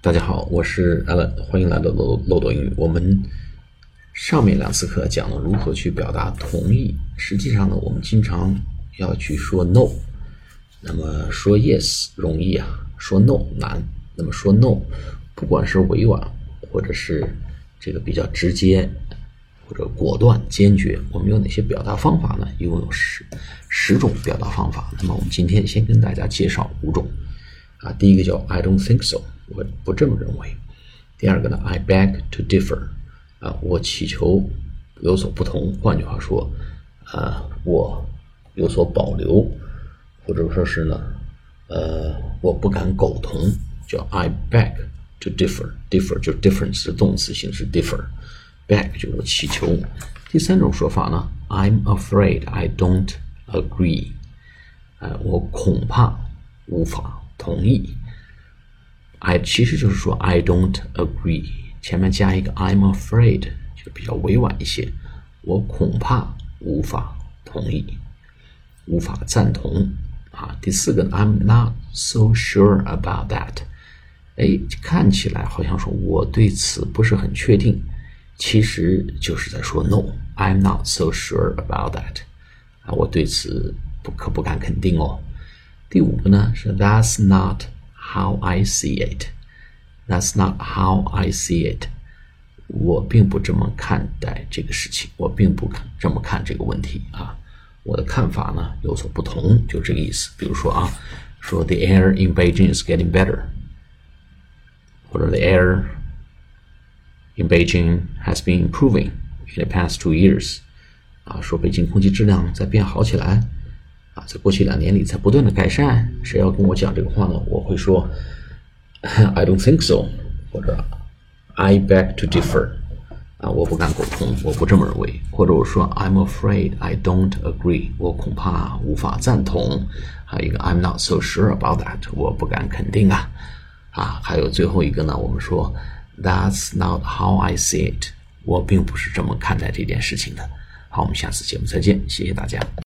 大家好，我是阿乐欢迎来到漏漏斗英语。我们上面两次课讲了如何去表达同意。实际上呢，我们经常要去说 no，那么说 yes 容易啊，说 no 难。那么说 no，不管是委婉或者是这个比较直接或者果断坚决，我们有哪些表达方法呢？一共有十十种表达方法。那么我们今天先跟大家介绍五种啊。第一个叫 I don't think so。我不这么认为。第二个呢，I beg to differ，啊，我祈求有所不同。换句话说，啊，我有所保留，或者说是呢，呃，我不敢苟同，叫 I beg to differ。differ 就是 difference 的动词形式，differ，beg 就是我祈求。第三种说法呢，I'm afraid I don't agree，啊，我恐怕无法同意。I 其实就是说 I don't agree，前面加一个 I'm afraid 就比较委婉一些，我恐怕无法同意，无法赞同啊。第四个 I'm not so sure about that，哎，看起来好像说我对此不是很确定，其实就是在说 No，I'm not so sure about that，啊，我对此不可不敢肯定哦。第五个呢是 That's not。How I see it, that's not how I see it. 我并不这么看待这个事情，我并不这么看这个问题啊。我的看法呢有所不同，就这个意思。比如说啊，说 The air in Beijing is getting better，或者 The air in Beijing has been improving in the past two years。啊，说北京空气质量在变好起来。 在过去两年里在不断的改善。谁要跟我讲这个话呢？我会说，I don't think so，或者 I beg to differ。啊，我不敢苟同，我不这么认为。或者我说 I'm afraid I don't agree，我恐怕无法赞同。还有一个 I'm not so sure about that，我不敢肯定啊。啊，还有最后一个呢，我们说 That's not how I see it，我并不是这么看待这件事情的。好，我们下次节目再见，谢谢大家。